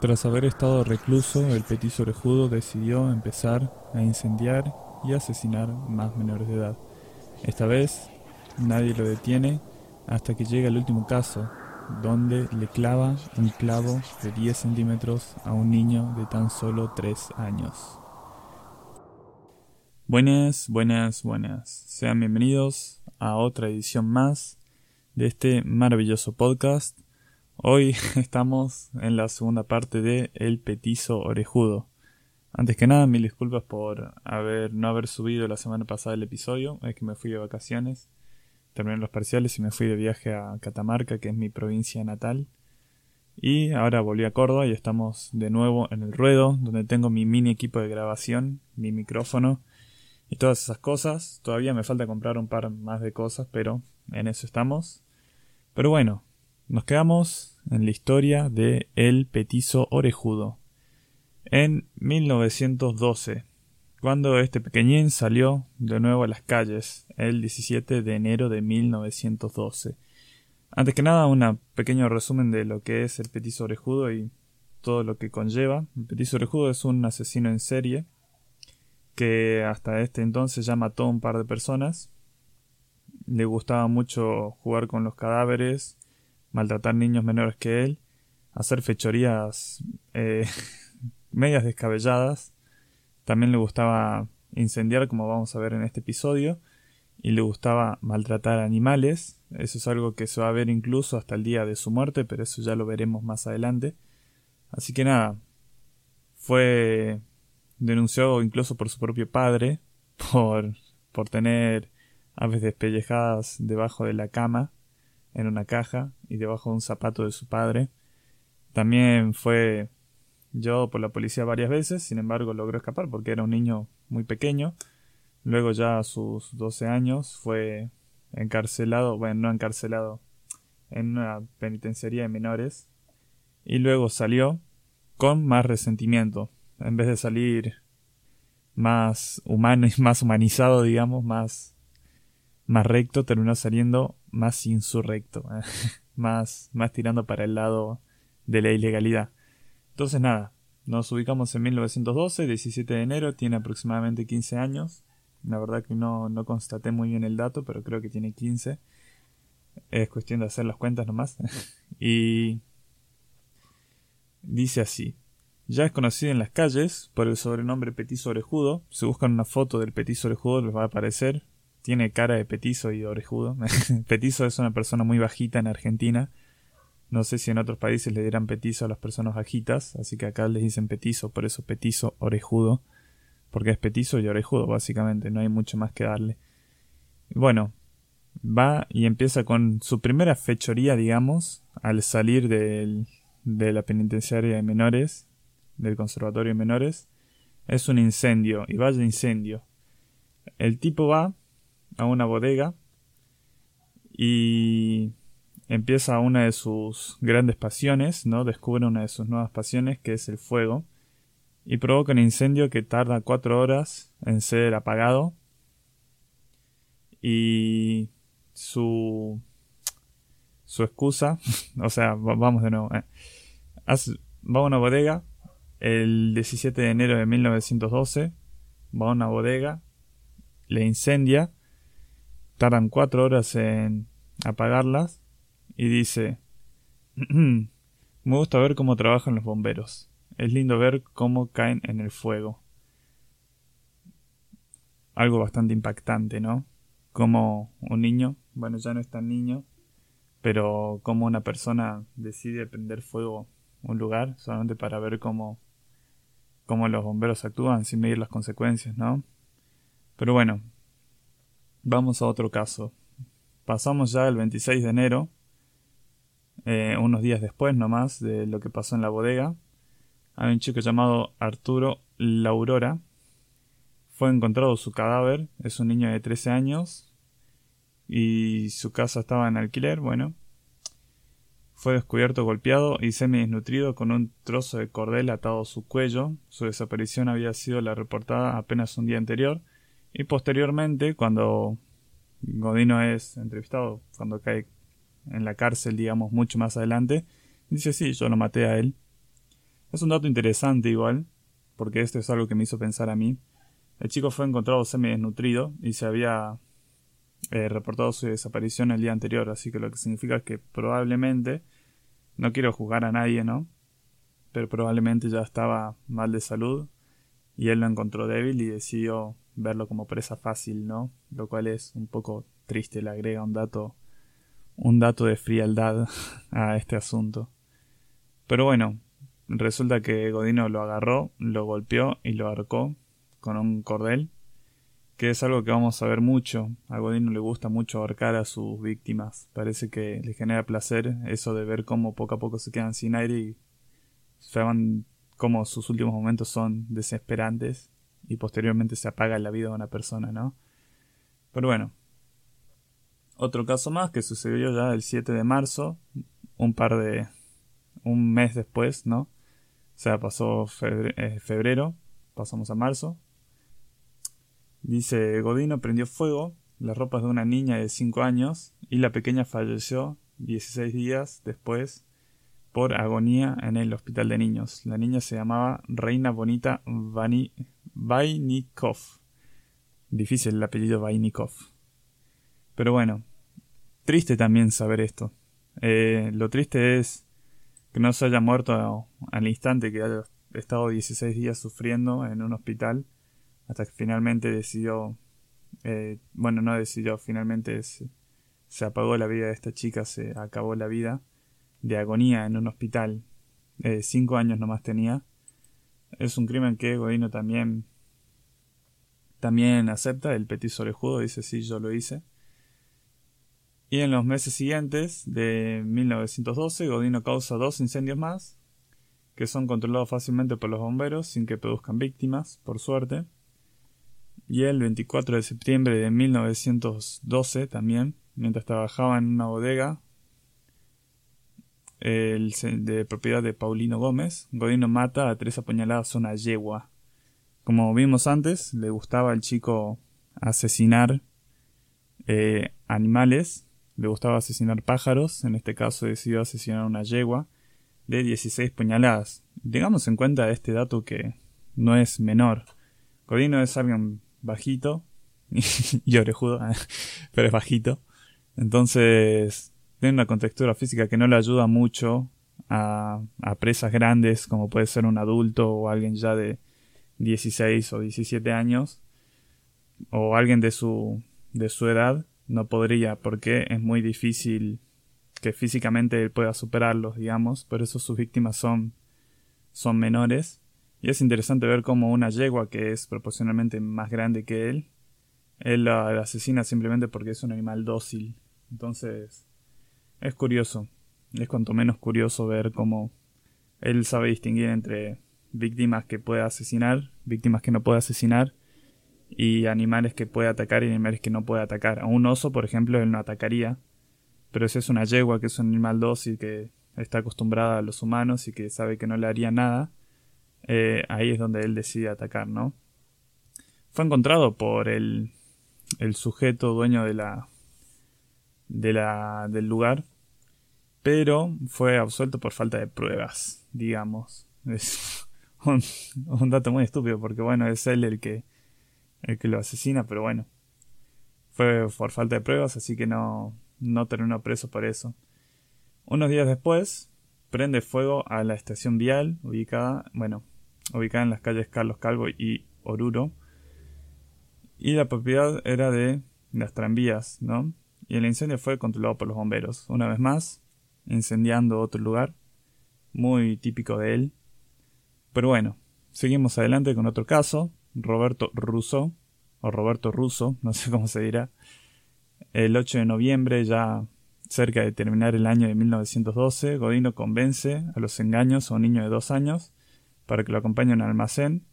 Tras haber estado recluso, el petiso orejudo decidió empezar a incendiar y asesinar más menores de edad. Esta vez nadie lo detiene hasta que llega el último caso, donde le clava un clavo de 10 centímetros a un niño de tan solo 3 años. Buenas, buenas, buenas. Sean bienvenidos a otra edición más de este maravilloso podcast. Hoy estamos en la segunda parte de El Petizo Orejudo. Antes que nada, mil disculpas por haber, no haber subido la semana pasada el episodio. Es que me fui de vacaciones, terminé los parciales y me fui de viaje a Catamarca, que es mi provincia natal. Y ahora volví a Córdoba y estamos de nuevo en el ruedo, donde tengo mi mini equipo de grabación, mi micrófono y todas esas cosas. Todavía me falta comprar un par más de cosas, pero en eso estamos. Pero bueno, nos quedamos en la historia de El Petizo Orejudo. En 1912, cuando este pequeñín salió de nuevo a las calles, el 17 de enero de 1912. Antes que nada, un pequeño resumen de lo que es el petizo orejudo y todo lo que conlleva. El petizo orejudo es un asesino en serie que hasta este entonces ya mató a un par de personas. Le gustaba mucho jugar con los cadáveres, maltratar niños menores que él, hacer fechorías eh, medias descabelladas. También le gustaba incendiar, como vamos a ver en este episodio, y le gustaba maltratar animales. Eso es algo que se va a ver incluso hasta el día de su muerte, pero eso ya lo veremos más adelante. Así que nada, fue denunciado incluso por su propio padre por, por tener aves despellejadas debajo de la cama en una caja y debajo de un zapato de su padre. También fue llevado por la policía varias veces, sin embargo logró escapar porque era un niño muy pequeño. Luego ya a sus 12 años fue encarcelado, bueno, no encarcelado, en una penitenciaría de menores. Y luego salió con más resentimiento en vez de salir más humano y más humanizado, digamos, más, más recto, terminó saliendo más insurrecto, más, más tirando para el lado de la ilegalidad. Entonces nada, nos ubicamos en 1912, 17 de enero, tiene aproximadamente 15 años. La verdad que no, no constaté muy bien el dato, pero creo que tiene 15. Es cuestión de hacer las cuentas nomás. y dice así. Ya es conocido en las calles por el sobrenombre petizo orejudo. Si buscan una foto del petizo orejudo les va a aparecer. Tiene cara de petizo y orejudo. petizo es una persona muy bajita en Argentina. No sé si en otros países le dirán petizo a las personas bajitas, así que acá les dicen petizo, por eso petizo orejudo. Porque es petizo y orejudo, básicamente, no hay mucho más que darle. Bueno, va y empieza con su primera fechoría, digamos, al salir del, de la penitenciaria de menores del Conservatorio de Menores es un incendio, y vaya incendio. El tipo va a una bodega y empieza una de sus grandes pasiones, ¿no? Descubre una de sus nuevas pasiones, que es el fuego, y provoca un incendio que tarda cuatro horas en ser apagado. Y su su excusa, o sea, vamos de nuevo, eh, va a una bodega, el 17 de enero de 1912 va a una bodega, le incendia, tardan cuatro horas en apagarlas y dice, me gusta ver cómo trabajan los bomberos, es lindo ver cómo caen en el fuego. Algo bastante impactante, ¿no? Como un niño, bueno ya no es tan niño, pero como una persona decide prender fuego un lugar solamente para ver cómo cómo los bomberos actúan sin medir las consecuencias, ¿no? Pero bueno, vamos a otro caso. Pasamos ya el 26 de enero, eh, unos días después nomás de lo que pasó en la bodega. Hay un chico llamado Arturo Laurora. Fue encontrado su cadáver, es un niño de 13 años y su casa estaba en alquiler, bueno, fue descubierto golpeado y semi-desnutrido con un trozo de cordel atado a su cuello. Su desaparición había sido la reportada apenas un día anterior. Y posteriormente, cuando Godino es entrevistado, cuando cae en la cárcel, digamos, mucho más adelante, dice, sí, yo lo maté a él. Es un dato interesante igual, porque esto es algo que me hizo pensar a mí. El chico fue encontrado semi-desnutrido y se había eh, reportado su desaparición el día anterior, así que lo que significa que probablemente, no quiero juzgar a nadie, ¿no? Pero probablemente ya estaba mal de salud y él lo encontró débil y decidió verlo como presa fácil, ¿no? Lo cual es un poco triste, le agrega un dato un dato de frialdad a este asunto. Pero bueno, resulta que Godino lo agarró, lo golpeó y lo arcó con un cordel, que es algo que vamos a ver mucho. A Godino le gusta mucho ahorcar a sus víctimas. Parece que le genera placer eso de ver cómo poco a poco se quedan sin aire y se van cómo sus últimos momentos son desesperantes y posteriormente se apaga la vida de una persona, ¿no? Pero bueno, otro caso más que sucedió ya el 7 de marzo, un par de... un mes después, ¿no? O sea, pasó eh, febrero, pasamos a marzo. Dice, Godino prendió fuego las ropas de una niña de 5 años y la pequeña falleció 16 días después por agonía en el hospital de niños. La niña se llamaba Reina Bonita Vainikov. Difícil el apellido Vainikov. Pero bueno, triste también saber esto. Eh, lo triste es que no se haya muerto al instante, que haya estado 16 días sufriendo en un hospital hasta que finalmente decidió, eh, bueno, no decidió, finalmente se, apagó la vida de esta chica, se acabó la vida de agonía en un hospital. Eh, cinco años nomás tenía. Es un crimen que Godino también también acepta. El petiso orejudo dice sí, yo lo hice. Y en los meses siguientes de 1912, Godino causa dos incendios más, que son controlados fácilmente por los bomberos sin que produzcan víctimas, por suerte. Y el 24 de septiembre de 1912 también, mientras trabajaba en una bodega, el, de propiedad de Paulino Gómez, Godino mata a tres apuñaladas una yegua. Como vimos antes, le gustaba al chico asesinar eh, animales, le gustaba asesinar pájaros, en este caso decidió asesinar una yegua de 16 puñaladas. Tengamos en cuenta este dato que no es menor. Godino es alguien bajito y orejudo, pero es bajito. Entonces, tiene una contextura física que no le ayuda mucho a, presas grandes como puede ser un adulto o alguien ya de 16 o 17 años o alguien de su, de su edad no podría porque es muy difícil que físicamente él pueda superarlos, digamos, por eso sus víctimas son, son menores. Y es interesante ver cómo una yegua que es proporcionalmente más grande que él, él la asesina simplemente porque es un animal dócil. Entonces, es curioso, es cuanto menos curioso ver cómo él sabe distinguir entre víctimas que puede asesinar, víctimas que no puede asesinar, y animales que puede atacar y animales que no puede atacar. A un oso, por ejemplo, él no atacaría, pero si es una yegua que es un animal dócil que está acostumbrada a los humanos y que sabe que no le haría nada, eh, ahí es donde él decide atacar, ¿no? Fue encontrado por el, el sujeto dueño de la de la, del lugar, pero fue absuelto por falta de pruebas, digamos. Es un, dato muy estúpido porque bueno, es él el que, el que lo asesina, pero bueno, fue por falta de pruebas, así que no, no terminó preso por eso. Unos días después, prende fuego a la estación vial ubicada, bueno, ubicada en las calles Carlos Calvo y Oruro. Y la propiedad era de las tranvías, ¿no? Y el incendio fue controlado por los bomberos. Una vez más, incendiando otro lugar, muy típico de él. Pero bueno, seguimos adelante con otro caso, Roberto Russo, o Roberto Russo, no sé cómo se dirá. El 8 de noviembre, ya cerca de terminar el año de 1912, Godino convence a los engaños a un niño de dos años para que lo acompañe a un almacén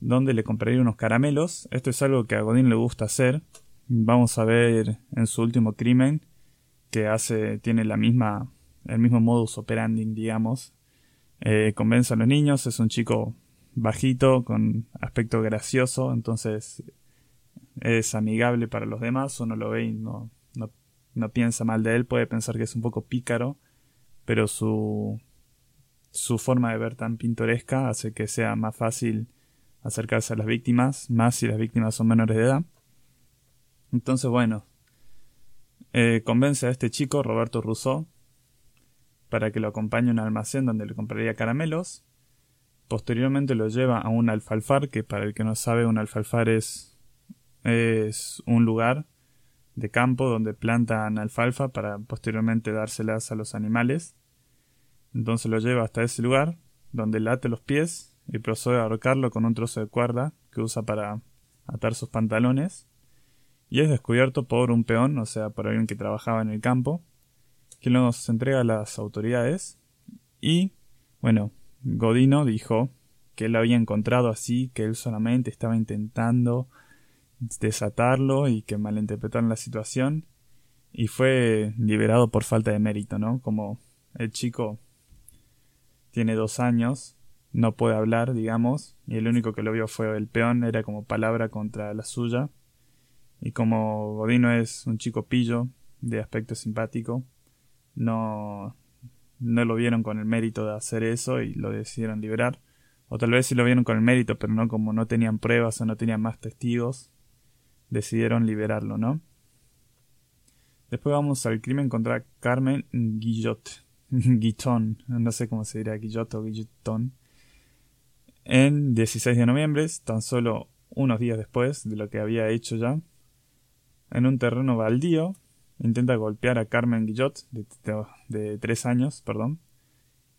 donde le compraría unos caramelos. Esto es algo que a Godín le gusta hacer, vamos a ver en su último crimen que hace tiene la misma el mismo modus operandi digamos eh, convence a los niños es un chico bajito con aspecto gracioso entonces es amigable para los demás uno lo ve y no, no, no piensa mal de él puede pensar que es un poco pícaro pero su su forma de ver tan pintoresca hace que sea más fácil acercarse a las víctimas, más si las víctimas son menores de edad. Entonces, bueno, eh, convence a este chico, Roberto Rousseau, para que lo acompañe a un almacén donde le compraría caramelos. Posteriormente lo lleva a un alfalfar, que para el que no sabe, un alfalfar es, un lugar de campo donde plantan alfalfa para posteriormente dárselas a los animales. Entonces lo lleva hasta ese lugar, donde late los pies y procede a ahorcarlo con un trozo de cuerda que usa para atar sus pantalones. Y es descubierto por un peón, o sea, por alguien que trabajaba en el campo, que los entrega a las autoridades. Y, bueno, Godino dijo que él lo había encontrado así, que él solamente estaba intentando desatarlo y que malinterpretaron la situación. Y fue liberado por falta de mérito, ¿no? Como el chico tiene dos años, no puede hablar, digamos, y el único que lo vio fue el peón, era como palabra contra la suya. Y como Godino es un chico pillo, de aspecto simpático, no, no lo vieron con el mérito de hacer eso y lo decidieron liberar. O tal vez sí lo vieron con el mérito, pero no como no tenían pruebas o no tenían más testigos, decidieron liberarlo, ¿no? Después vamos al crimen contra Carmen Guillot. Guitton, no sé cómo se dirá, Guillot o Guillotón. En 16 de noviembre, tan solo unos días después de lo que había hecho ya, en un terreno baldío, intenta golpear a Carmen Guillot, de, de, tres años, perdón,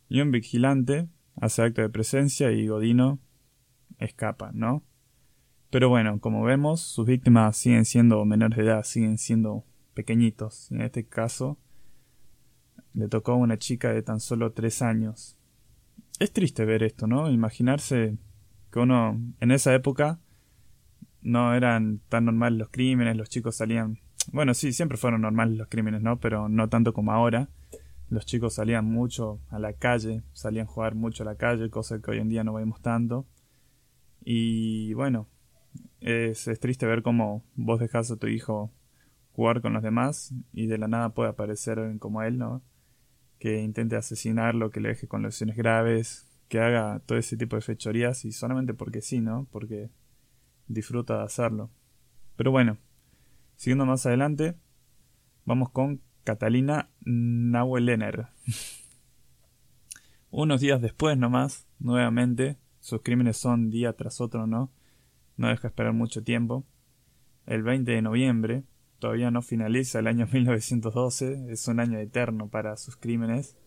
y un vigilante hace acto de presencia y Godino escapa, ¿no? Pero bueno, como vemos, sus víctimas siguen siendo menores de edad, siguen siendo pequeñitos. En este caso, le tocó a una chica de tan solo tres años. Es triste ver esto, ¿no? Imaginarse que uno, en esa época, no eran tan normales los crímenes, los chicos salían... Bueno, sí, siempre fueron normales los crímenes, ¿no? Pero no tanto como ahora. Los chicos salían mucho a la calle, salían a jugar mucho a la calle, cosa que hoy en día no vemos tanto. Y bueno, es, triste ver cómo vos dejás a tu hijo jugar con los demás y de la nada puede aparecer alguien como él, ¿no? Que intente asesinarlo, que le deje con lesiones graves, que haga todo ese tipo de fechorías y solamente porque sí, ¿no? Porque disfruta de hacerlo. Pero bueno, siguiendo más adelante, vamos con Catalina Nauelener. Unos días después nomás, nuevamente, sus crímenes son día tras otro, ¿no? no deja esperar mucho tiempo. El 20 de noviembre, todavía no finaliza el año 1912, es un año eterno para sus crímenes.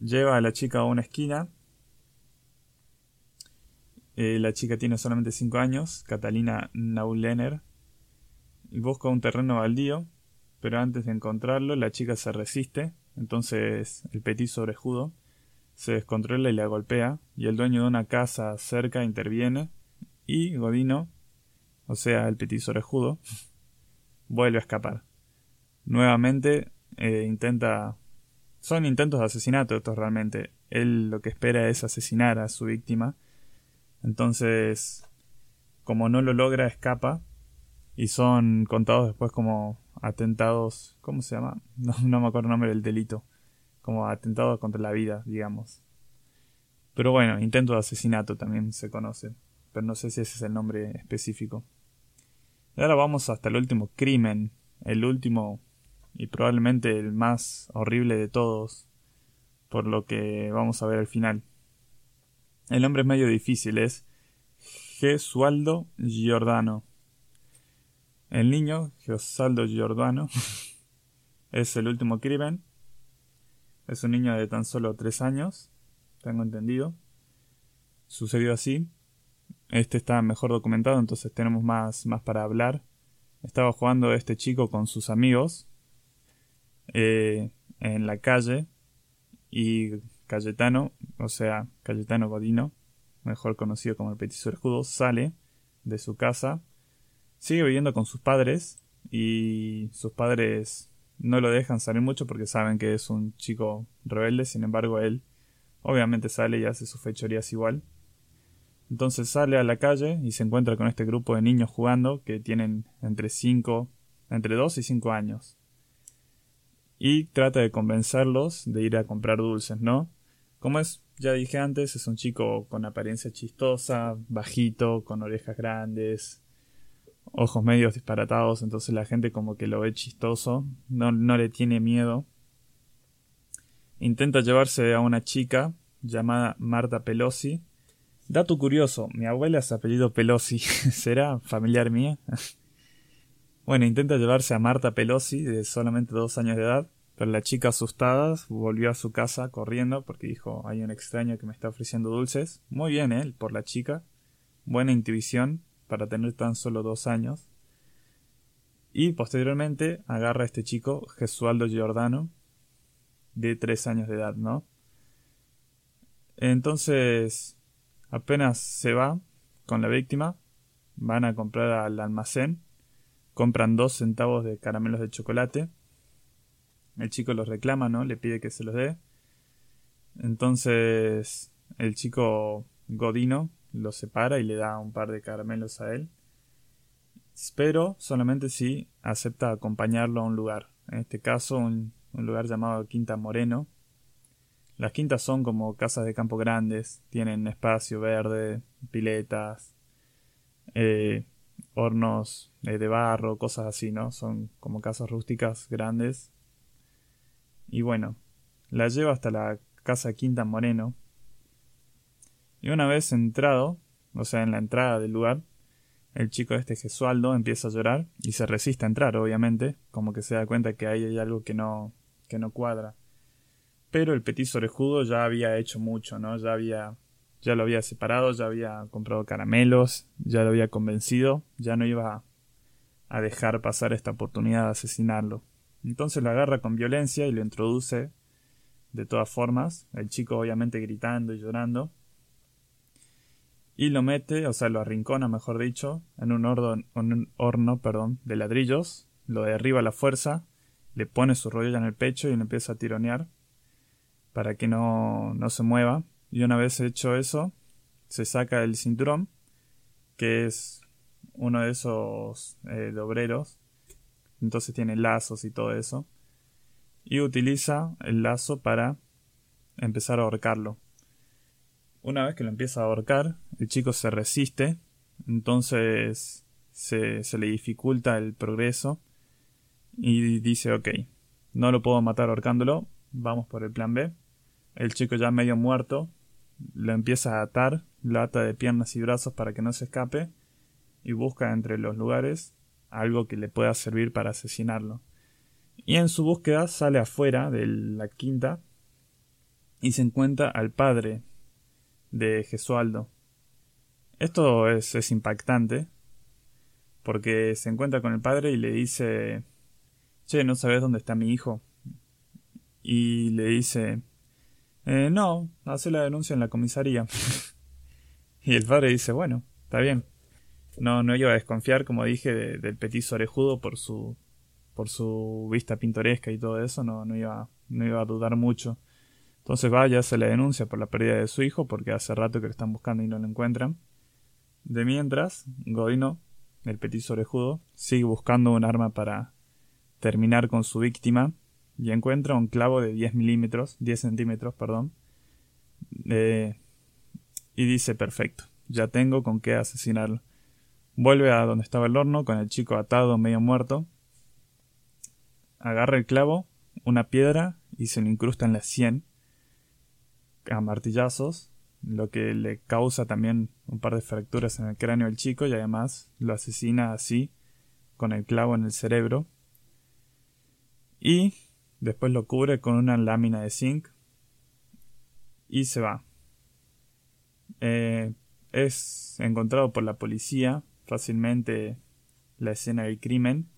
Lleva a la chica a una esquina. Eh, la chica tiene solamente 5 años, Catalina Naulener, y busca un terreno baldío, pero antes de encontrarlo la chica se resiste, entonces el petit sobrejudo se descontrola y la golpea, y el dueño de una casa cerca interviene y Godino, o sea, el petiso orejudo, vuelve a escapar. Nuevamente eh, intenta... Son intentos de asesinato estos realmente. Él lo que espera es asesinar a su víctima. Entonces, como no lo logra, escapa. Y son contados después como atentados... ¿Cómo se llama? No, no me acuerdo el nombre del delito. Como atentados contra la vida, digamos. Pero bueno, intento de asesinato también se conoce pero no sé si ese es el nombre específico. Y ahora vamos hasta el último crimen, el último y probablemente el más horrible de todos, por lo que vamos a ver al final. El nombre es medio difícil, es Gesualdo Giordano. El niño, Gesualdo Giordano, es el último crimen. Es un niño de tan solo tres años, tengo entendido. Sucedió así. Este está mejor documentado, entonces tenemos más, más para hablar. Estaba jugando este chico con sus amigos eh, en la calle y Cayetano, o sea, Cayetano Godino, mejor conocido como el petiso escudo, sale de su casa, sigue viviendo con sus padres y sus padres no lo dejan salir mucho porque saben que es un chico rebelde, sin embargo él obviamente sale y hace sus fechorías igual. Entonces sale a la calle y se encuentra con este grupo de niños jugando que tienen entre 5, entre 2 y 5 años. Y trata de convencerlos de ir a comprar dulces, ¿no? Como es, ya dije antes, es un chico con apariencia chistosa, bajito, con orejas grandes, ojos medios disparatados, entonces la gente como que lo ve chistoso, no, no le tiene miedo. Intenta llevarse a una chica llamada Marta Pelosi. Dato curioso, mi abuela es apellido Pelosi, ¿será familiar mía? bueno, intenta llevarse a Marta Pelosi de solamente dos años de edad pero la chica asustada volvió a su casa corriendo porque dijo hay un extraño que me está ofreciendo dulces. Muy bien, él, ¿eh? por la chica. Buena intuición para tener tan solo dos años. Y posteriormente agarra a este chico, Gesualdo Giordano, de tres años de edad, ¿no? Entonces, apenas se va con la víctima, van a comprar al almacén, compran dos centavos de caramelos de chocolate, el chico los reclama, ¿no? Le pide que se los dé. Entonces el chico Godino lo separa y le da un par de caramelos a él. Pero solamente si acepta acompañarlo a un lugar. En este caso, un, lugar llamado Quinta Moreno. Las quintas son como casas de campo grandes. Tienen espacio verde, piletas, eh, hornos eh, de barro, cosas así, ¿no? Son como casas rústicas grandes y bueno, la lleva hasta la casa Quinta Moreno. Y una vez entrado, o sea, en la entrada del lugar, el chico este Gesualdo empieza a llorar y se resiste a entrar, obviamente, como que se da cuenta que ahí hay algo que no, que no cuadra. Pero el petiso orejudo ya había hecho mucho, ¿no? Ya había, ya lo había separado, ya había comprado caramelos, ya lo había convencido, ya no iba a dejar pasar esta oportunidad de asesinarlo. Entonces lo agarra con violencia y lo introduce de todas formas, el chico obviamente gritando y llorando, y lo mete, o sea, lo arrincona, mejor dicho, en un, un horno perdón, de ladrillos, lo derriba a la fuerza, le pone su rodilla en el pecho y lo empieza a tironear para que no, no se mueva. Y una vez hecho eso, se saca el cinturón, que es uno de esos eh, obreros entonces tiene lazos y todo eso. Y utiliza el lazo para empezar a ahorcarlo. Una vez que lo empieza a ahorcar, el chico se resiste, entonces se, le dificulta el progreso y dice, ok, no lo puedo matar ahorcándolo, vamos por el plan B. El chico ya medio muerto lo empieza a atar, lo ata de piernas y brazos para que no se escape y busca entre los lugares algo que le pueda servir para asesinarlo. Y en su búsqueda sale afuera de la quinta y se encuentra al padre de Gesualdo. Esto es, impactante porque se encuentra con el padre y le dice, che, ¿no sabes dónde está mi hijo? Y le dice, eh, no, hace la denuncia en la comisaría. y el padre dice, bueno, está bien. No, no iba a desconfiar, como dije, del petiso orejudo por su, por su vista pintoresca y todo eso, no, no, iba, no iba a dudar mucho. Entonces va y hace la denuncia por la pérdida de su hijo, porque hace rato que lo están buscando y no lo encuentran. De mientras, Godino, el petiso orejudo, sigue buscando un arma para terminar con su víctima y encuentra un clavo de 10 milímetros, 10 centímetros, perdón, eh, y dice perfecto, ya tengo con qué asesinarlo. Vuelve a donde estaba el horno con el chico atado medio muerto. Agarra el clavo, una piedra y se le incrusta en la sien a martillazos, lo que le causa también un par de fracturas en el cráneo del chico y además lo asesina así con el clavo en el cerebro. Y después lo cubre con una lámina de zinc y se va. Eh, es encontrado por la policía fácilmente la escena del crimen.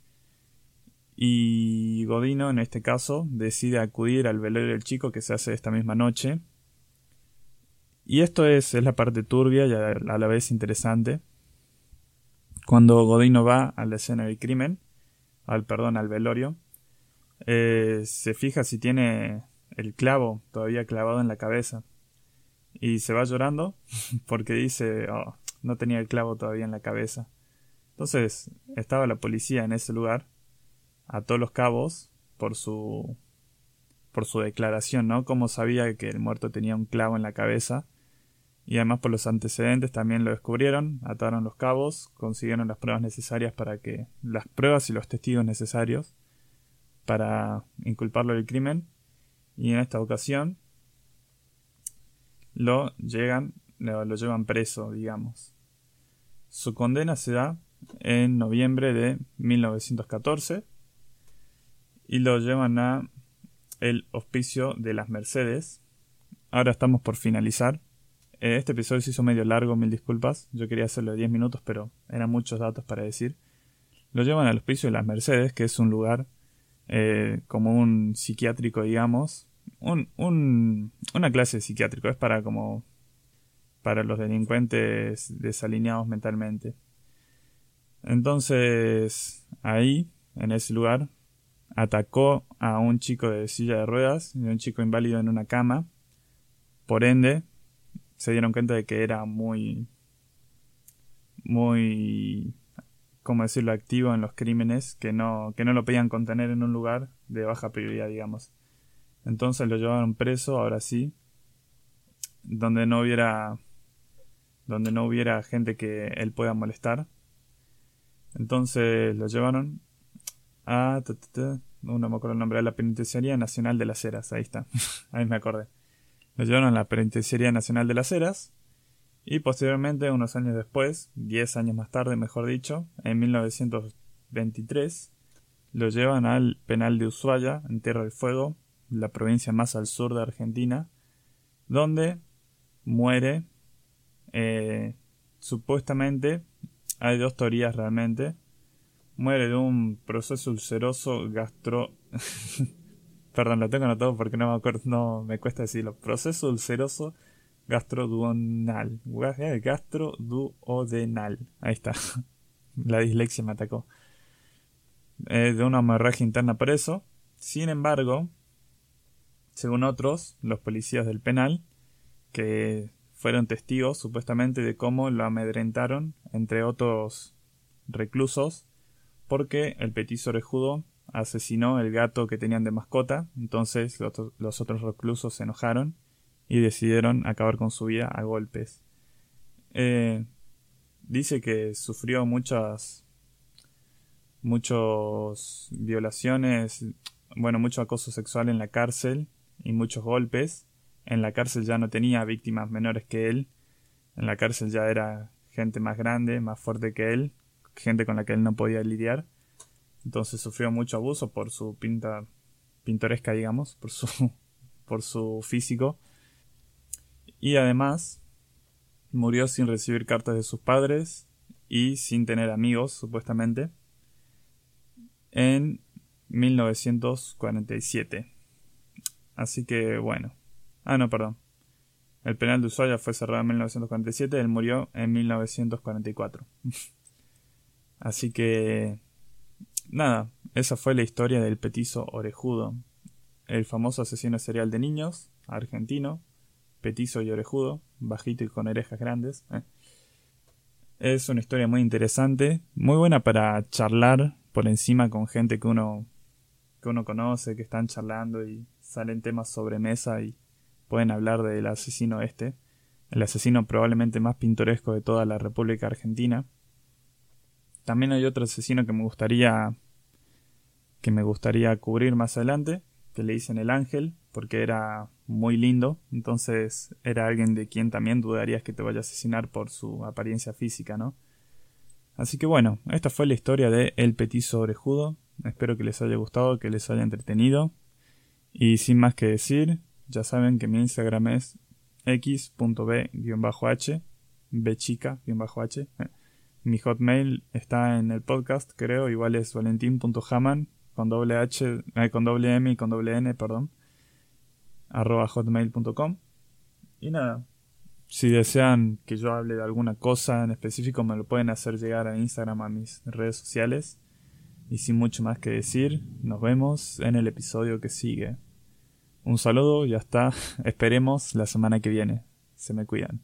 Y Godino en este caso decide acudir al velorio del chico que se hace esta misma noche. Y esto es, es la parte turbia y a, la vez interesante. Cuando Godino va a la escena del crimen al perdón al velorio eh, se fija si tiene el clavo todavía clavado en la cabeza. Y se va llorando porque dice oh, no tenía el clavo todavía en la cabeza. Entonces estaba la policía en ese lugar, a todos los cabos, por su por su declaración, ¿no? Como sabía que el muerto tenía un clavo en la cabeza. Y además por los antecedentes también lo descubrieron, ataron los cabos, consiguieron las pruebas necesarias para que. las pruebas y los testigos necesarios para inculparlo del crimen. Y en esta ocasión lo llegan, lo, llevan preso, digamos. Su condena se da en noviembre de 1914 y lo llevan a el hospicio de las Mercedes. Ahora estamos por finalizar. Eh, este episodio se hizo medio largo, mil disculpas. Yo quería hacerlo de 10 minutos, pero eran muchos datos para decir. Lo llevan al hospicio de las Mercedes, que es un lugar eh, como un psiquiátrico, digamos. Un, una clase de psiquiátrico, es para como para los delincuentes desalineados mentalmente. Entonces, ahí, en ese lugar, atacó a un chico de silla de ruedas y un chico inválido en una cama. Por ende, se dieron cuenta de que era muy, muy, ¿cómo decirlo?, activo en los crímenes, que no, que no lo podían contener en un lugar de baja prioridad, digamos. Entonces lo llevaron preso, ahora sí, donde no hubiera, donde no hubiera gente que él pueda molestar. Entonces lo llevaron a, no, me acuerdo el nombre, de la Penitenciaría Nacional de las Heras, ahí está, ahí me acordé. Lo llevaron a la Penitenciaría Nacional de las Heras y posteriormente, unos años después, 10 años más tarde, mejor dicho, en 1923, lo llevan al penal de Ushuaia, en Tierra del Fuego, la provincia más al sur de Argentina, donde muere, eh, supuestamente, hay dos teorías realmente, muere de un proceso ulceroso gastro... Perdón, lo tengo anotado porque no me acuerdo, no me cuesta decirlo. Proceso ulceroso gastroduonal. Eh, gastroduodenal. Ahí está. La dislexia me atacó. De una hemorragia interna por eso. Sin embargo, según otros, los policías del penal, que fueron testigos supuestamente de cómo lo amedrentaron entre otros reclusos porque el petiso orejudo asesinó el gato que tenían de mascota, entonces los, otros reclusos se enojaron y decidieron acabar con su vida a golpes. Eh, dice que sufrió muchas muchas violaciones, bueno, mucho acoso sexual en la cárcel y muchos golpes. En la cárcel ya no tenía víctimas menores que él. En la cárcel ya era gente más grande, más fuerte que él, gente con la que él no podía lidiar. Entonces sufrió mucho abuso por su pinta pintoresca, digamos, por su, por su físico. Y además murió sin recibir cartas de sus padres y sin tener amigos, supuestamente, en 1947. Así que bueno. Ah, no, perdón. El penal de Ushuaia fue cerrado en 1947, él murió en 1944. Así que nada, esa fue la historia del petizo orejudo, el famoso asesino serial de niños, argentino, petizo y orejudo, bajito y con orejas grandes. Eh. Es una historia muy interesante, muy buena para charlar por encima con gente que uno que uno conoce, que están charlando y salen temas sobre mesa y pueden hablar del asesino este, el asesino probablemente más pintoresco de toda la República Argentina. También hay otro asesino que me gustaría que me gustaría cubrir más adelante, que le dicen el ángel, porque era muy lindo, entonces era alguien de quien también dudarías que te vaya a asesinar por su apariencia física, ¿no? Así que bueno, esta fue la historia de El Petizo Orejudo. Espero que les haya gustado, que les haya entretenido. Y sin más que decir, ya saben que mi Instagram es x.b-h, bchica-h. Mi hotmail está en el podcast, creo, igual es valentin.haman con doble H, eh, con doble M y con doble N, perdón, arroba hotmail.com. Y nada, si desean que yo hable de alguna cosa en específico, me lo pueden hacer llegar a Instagram, a mis redes sociales. Y sin mucho más que decir, nos vemos en el episodio que sigue. Un saludo y hasta esperemos la semana que viene. Se me cuidan.